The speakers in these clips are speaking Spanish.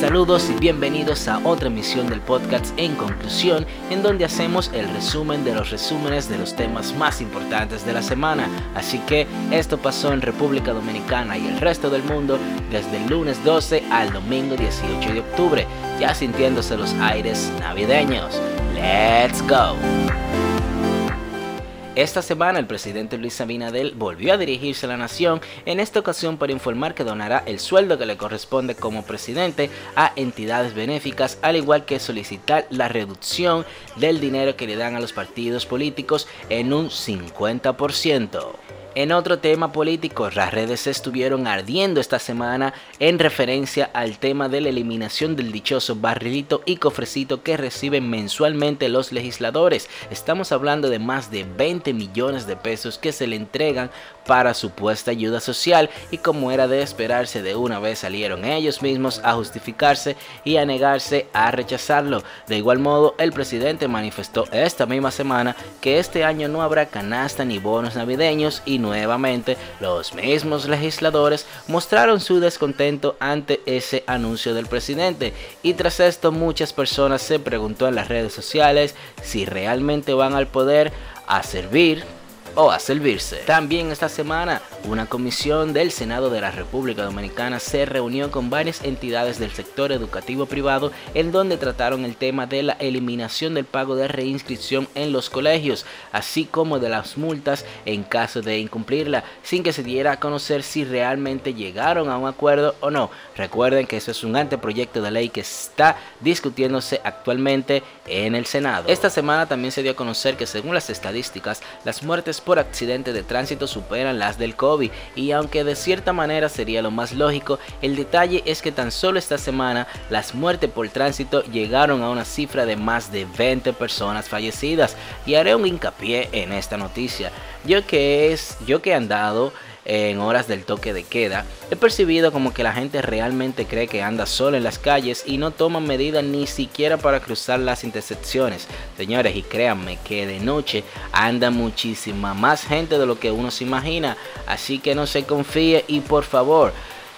Saludos y bienvenidos a otra emisión del podcast En Conclusión, en donde hacemos el resumen de los resúmenes de los temas más importantes de la semana. Así que esto pasó en República Dominicana y el resto del mundo desde el lunes 12 al domingo 18 de octubre, ya sintiéndose los aires navideños. ¡Let's go! Esta semana el presidente Luis Abinadel volvió a dirigirse a la nación, en esta ocasión para informar que donará el sueldo que le corresponde como presidente a entidades benéficas, al igual que solicitar la reducción del dinero que le dan a los partidos políticos en un 50%. En otro tema político, las redes estuvieron ardiendo esta semana en referencia al tema de la eliminación del dichoso barrilito y cofrecito que reciben mensualmente los legisladores. Estamos hablando de más de 20 millones de pesos que se le entregan para supuesta ayuda social y como era de esperarse de una vez salieron ellos mismos a justificarse y a negarse a rechazarlo. De igual modo, el presidente manifestó esta misma semana que este año no habrá canasta ni bonos navideños y nuevamente los mismos legisladores mostraron su descontento ante ese anuncio del presidente. Y tras esto muchas personas se preguntó en las redes sociales si realmente van al poder a servir o a servirse. También esta semana, una comisión del Senado de la República Dominicana se reunió con varias entidades del sector educativo privado en donde trataron el tema de la eliminación del pago de reinscripción en los colegios, así como de las multas en caso de incumplirla, sin que se diera a conocer si realmente llegaron a un acuerdo o no. Recuerden que eso es un anteproyecto de ley que está discutiéndose actualmente en el Senado. Esta semana también se dio a conocer que según las estadísticas, las muertes por accidente de tránsito superan las del COVID y aunque de cierta manera sería lo más lógico, el detalle es que tan solo esta semana las muertes por tránsito llegaron a una cifra de más de 20 personas fallecidas y haré un hincapié en esta noticia. Yo que es, yo que he andado en horas del toque de queda, he percibido como que la gente realmente cree que anda solo en las calles y no toma medidas ni siquiera para cruzar las intersecciones. Señores, y créanme que de noche anda muchísima más gente de lo que uno se imagina, así que no se confíe y por favor,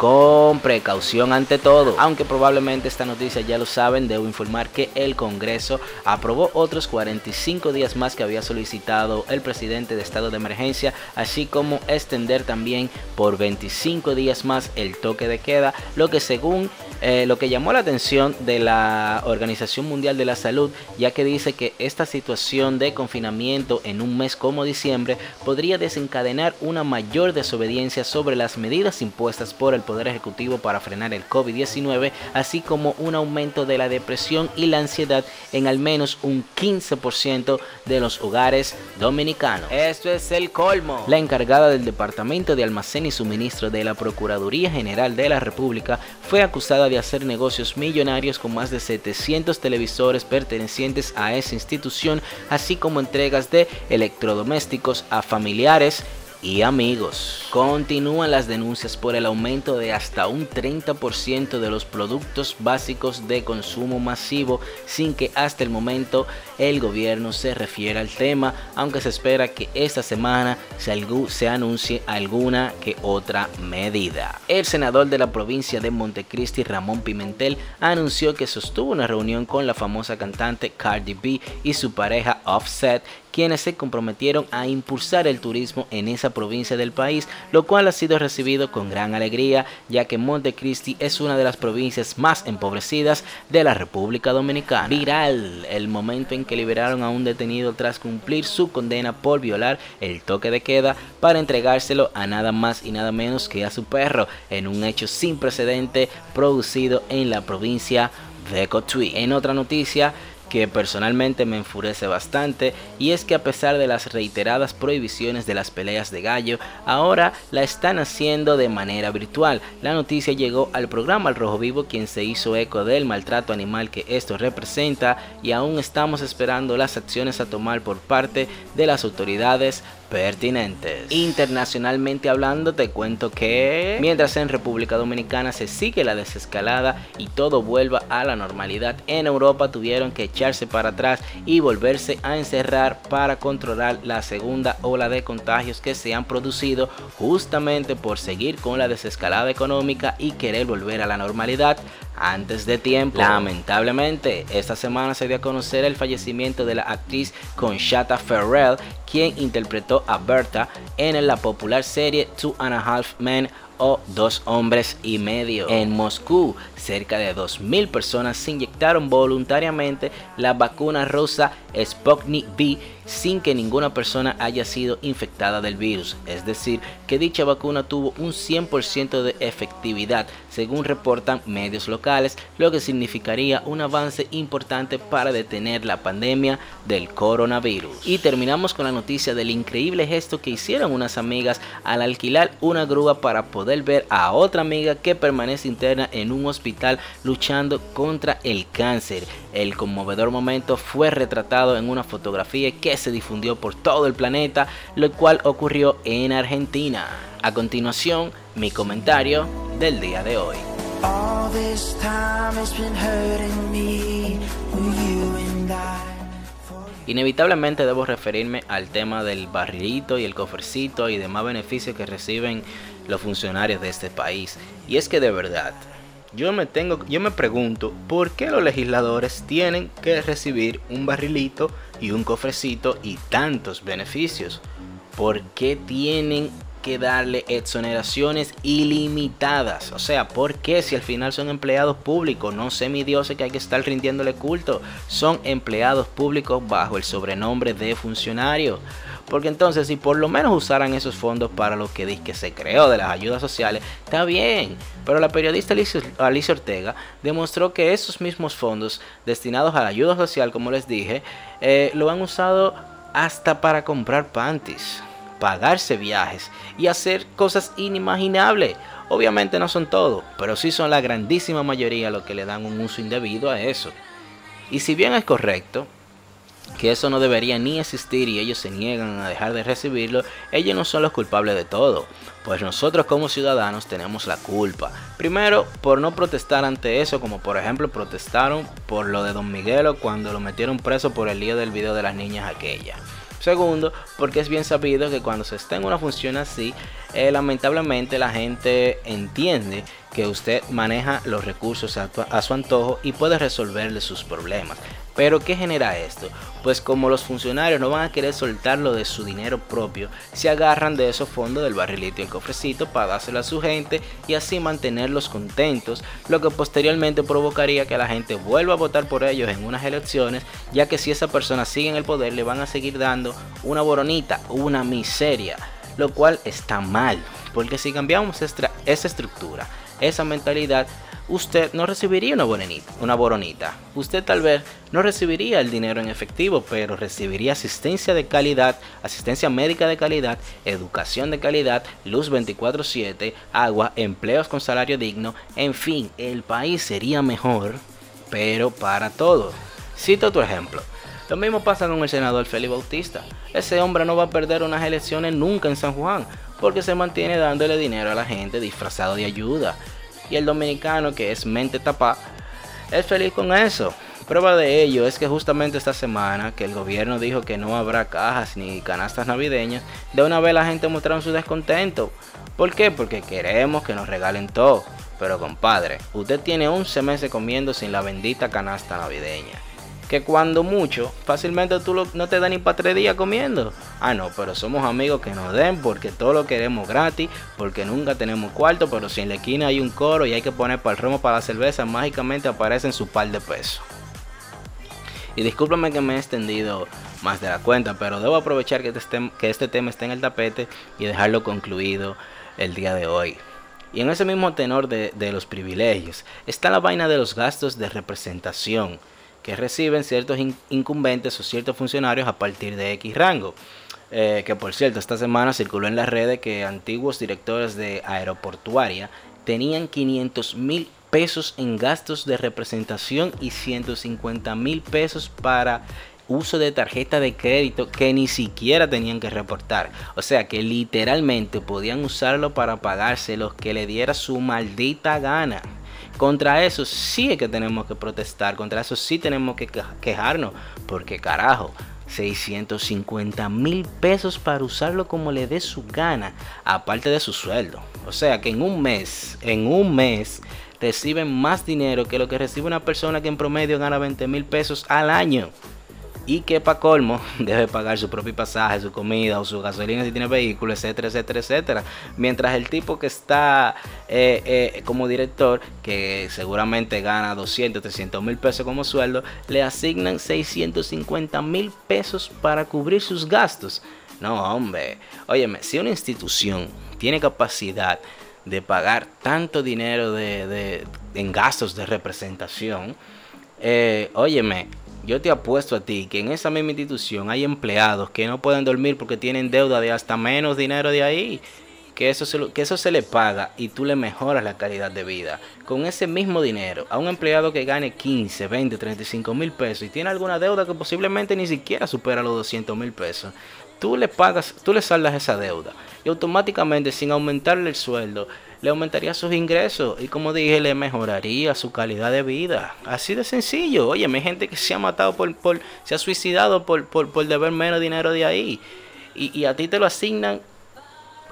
con precaución ante todo. Aunque probablemente esta noticia ya lo saben, debo informar que el Congreso aprobó otros 45 días más que había solicitado el presidente de estado de emergencia, así como extender también por 25 días más el toque de queda, lo que según eh, lo que llamó la atención de la Organización Mundial de la Salud, ya que dice que esta situación de confinamiento en un mes como diciembre podría desencadenar una mayor desobediencia sobre las medidas impuestas por el Poder Ejecutivo para frenar el COVID-19, así como un aumento de la depresión y la ansiedad en al menos un 15% de los hogares dominicanos. Esto es el colmo. La encargada del Departamento de Almacén y Suministro de la Procuraduría General de la República fue acusada de hacer negocios millonarios con más de 700 televisores pertenecientes a esa institución, así como entregas de electrodomésticos a familiares y amigos. Continúan las denuncias por el aumento de hasta un 30% de los productos básicos de consumo masivo sin que hasta el momento el gobierno se refiera al tema, aunque se espera que esta semana se, anuncie alguna que otra medida. El senador de la provincia de Montecristi, Ramón Pimentel, anunció que sostuvo una reunión con la famosa cantante Cardi B y su pareja Offset quienes se comprometieron a impulsar el turismo en esa provincia del país, lo cual ha sido recibido con gran alegría, ya que Montecristi es una de las provincias más empobrecidas de la República Dominicana. Viral el momento en que liberaron a un detenido tras cumplir su condena por violar el toque de queda para entregárselo a nada más y nada menos que a su perro, en un hecho sin precedente producido en la provincia de Cotuí. En otra noticia, que personalmente me enfurece bastante y es que a pesar de las reiteradas prohibiciones de las peleas de gallo, ahora la están haciendo de manera virtual. La noticia llegó al programa El Rojo Vivo quien se hizo eco del maltrato animal que esto representa y aún estamos esperando las acciones a tomar por parte de las autoridades pertinentes. Internacionalmente hablando, te cuento que mientras en República Dominicana se sigue la desescalada y todo vuelva a la normalidad, en Europa tuvieron que echarse para atrás y volverse a encerrar para controlar la segunda ola de contagios que se han producido justamente por seguir con la desescalada económica y querer volver a la normalidad antes de tiempo. Lamentablemente, esta semana se dio a conocer el fallecimiento de la actriz Conchata Ferrell, quien interpretó a Berta en la popular serie Two and a Half Men o dos hombres y medio. En Moscú, cerca de 2.000 personas se inyectaron voluntariamente la vacuna rosa Sputnik V sin que ninguna persona haya sido infectada del virus. Es decir, que dicha vacuna tuvo un 100% de efectividad, según reportan medios locales, lo que significaría un avance importante para detener la pandemia del coronavirus. Y terminamos con la noticia del increíble gesto que hicieron unas amigas al alquilar una grúa para poder ver a otra amiga que permanece interna en un hospital luchando contra el cáncer. El conmovedor momento fue retratado en una fotografía que se difundió por todo el planeta, lo cual ocurrió en Argentina. A continuación, mi comentario del día de hoy. Inevitablemente debo referirme al tema del barrilito y el cofrecito y demás beneficios que reciben los funcionarios de este país. Y es que de verdad, yo me tengo, yo me pregunto por qué los legisladores tienen que recibir un barrilito y un cofrecito y tantos beneficios. ¿Por qué tienen que darle exoneraciones ilimitadas? O sea, ¿por qué si al final son empleados públicos? No sé mi Dios que hay que estar rindiéndole culto. Son empleados públicos bajo el sobrenombre de funcionario. Porque entonces si por lo menos usaran esos fondos para lo que dice que se creó de las ayudas sociales, está bien. Pero la periodista Alicia Ortega demostró que esos mismos fondos destinados a la ayuda social, como les dije, eh, lo han usado hasta para comprar panties, pagarse viajes y hacer cosas inimaginables. Obviamente no son todo, pero sí son la grandísima mayoría los que le dan un uso indebido a eso. Y si bien es correcto, que eso no debería ni existir y ellos se niegan a dejar de recibirlo, ellos no son los culpables de todo. Pues nosotros como ciudadanos tenemos la culpa. Primero, por no protestar ante eso, como por ejemplo protestaron por lo de Don Miguelo cuando lo metieron preso por el lío del video de las niñas aquella. Segundo, porque es bien sabido que cuando se está en una función así, eh, lamentablemente la gente entiende que usted maneja los recursos a, su antojo y puede resolverle sus problemas. Pero ¿qué genera esto? Pues como los funcionarios no van a querer soltarlo de su dinero propio, se agarran de esos fondos del barrilito y el cofrecito para dárselo a su gente y así mantenerlos contentos, lo que posteriormente provocaría que la gente vuelva a votar por ellos en unas elecciones, ya que si esa persona sigue en el poder le van a seguir dando una boronita, una miseria, lo cual está mal, porque si cambiamos esa estructura, esa mentalidad, usted no recibiría una una boronita. Usted tal vez no recibiría el dinero en efectivo, pero recibiría asistencia de calidad, asistencia médica de calidad, educación de calidad, luz 24/7, agua, empleos con salario digno, en fin, el país sería mejor, pero para todos. Cito otro ejemplo. Lo mismo pasa con el senador Félix Bautista. Ese hombre no va a perder unas elecciones nunca en San Juan, porque se mantiene dándole dinero a la gente disfrazado de ayuda y el dominicano que es mente tapa es feliz con eso. Prueba de ello es que justamente esta semana que el gobierno dijo que no habrá cajas ni canastas navideñas, de una vez la gente mostraron su descontento. ¿Por qué? Porque queremos que nos regalen todo. Pero compadre, usted tiene 11 meses comiendo sin la bendita canasta navideña que cuando mucho, fácilmente tú no te dan ni para tres días comiendo. Ah, no, pero somos amigos que nos den porque todo lo queremos gratis, porque nunca tenemos cuarto, pero si en la esquina hay un coro y hay que poner para el romo para la cerveza, mágicamente aparecen su par de pesos. Y discúlpame que me he extendido más de la cuenta, pero debo aprovechar que este, que este tema esté en el tapete y dejarlo concluido el día de hoy. Y en ese mismo tenor de los privilegios está la vaina de los gastos de representación que reciben ciertos incumbentes o ciertos funcionarios a partir de X rango. Eh, que por cierto, esta semana circuló en las redes que antiguos directores de aeroportuaria tenían 500 mil pesos en gastos de representación y 150 mil pesos para uso de tarjeta de crédito que ni siquiera tenían que reportar. O sea que literalmente podían usarlo para pagarse los que le diera su maldita gana. Contra eso sí es que tenemos que protestar, contra eso sí tenemos que quejarnos, porque carajo, 650 mil pesos para usarlo como le dé su gana, aparte de su sueldo. O sea que en un mes, en un mes, reciben más dinero que lo que recibe una persona que en promedio gana 20 mil pesos al año y que para colmo debe pagar su propio pasaje, su comida o su gasolina si tiene vehículo, etcétera, etcétera, etcétera. Mientras el tipo que está eh, eh, como director, que seguramente gana 200, 300 mil pesos como sueldo, le asignan 650 mil pesos para cubrir sus gastos. No, hombre, óyeme, si una institución tiene capacidad de pagar tanto dinero de, en gastos de representación, eh, óyeme, yo te apuesto a ti que en esa misma institución hay empleados que no pueden dormir porque tienen deuda de hasta menos dinero de ahí. Que eso, se que eso se le paga y tú le mejoras la calidad de vida. Con ese mismo dinero, a un empleado que gane 15, 20, 35 mil pesos y tiene alguna deuda que posiblemente ni siquiera supera los 200 mil pesos, tú le pagas, tú le saldas esa deuda y automáticamente sin aumentarle el sueldo, le aumentaría sus ingresos y como dije, le mejoraría su calidad de vida. Así de sencillo. Oye, hay gente que se ha matado por, por se ha suicidado por, por, por deber menos dinero de ahí. Y, y a ti te lo asignan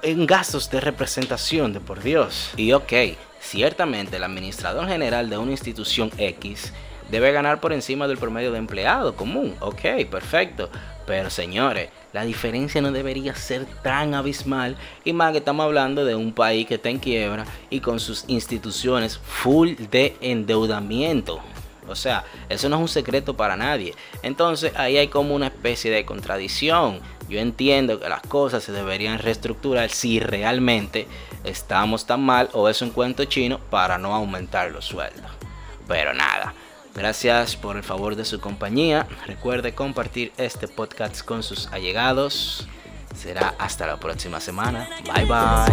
en gastos de representación, de por Dios. Y ok, ciertamente el administrador general de una institución X debe ganar por encima del promedio de empleado común. Ok, perfecto. Pero señores, la diferencia no debería ser tan abismal y más que estamos hablando de un país que está en quiebra y con sus instituciones full de endeudamiento. O sea, eso no es un secreto para nadie. Entonces ahí hay como una especie de contradicción. Yo entiendo que las cosas se deberían reestructurar si realmente estamos tan mal o es un cuento chino para no aumentar los sueldos. Pero nada, Gracias por el favor de su compañía. Recuerde compartir este podcast con sus allegados. Será hasta la próxima semana. Bye bye.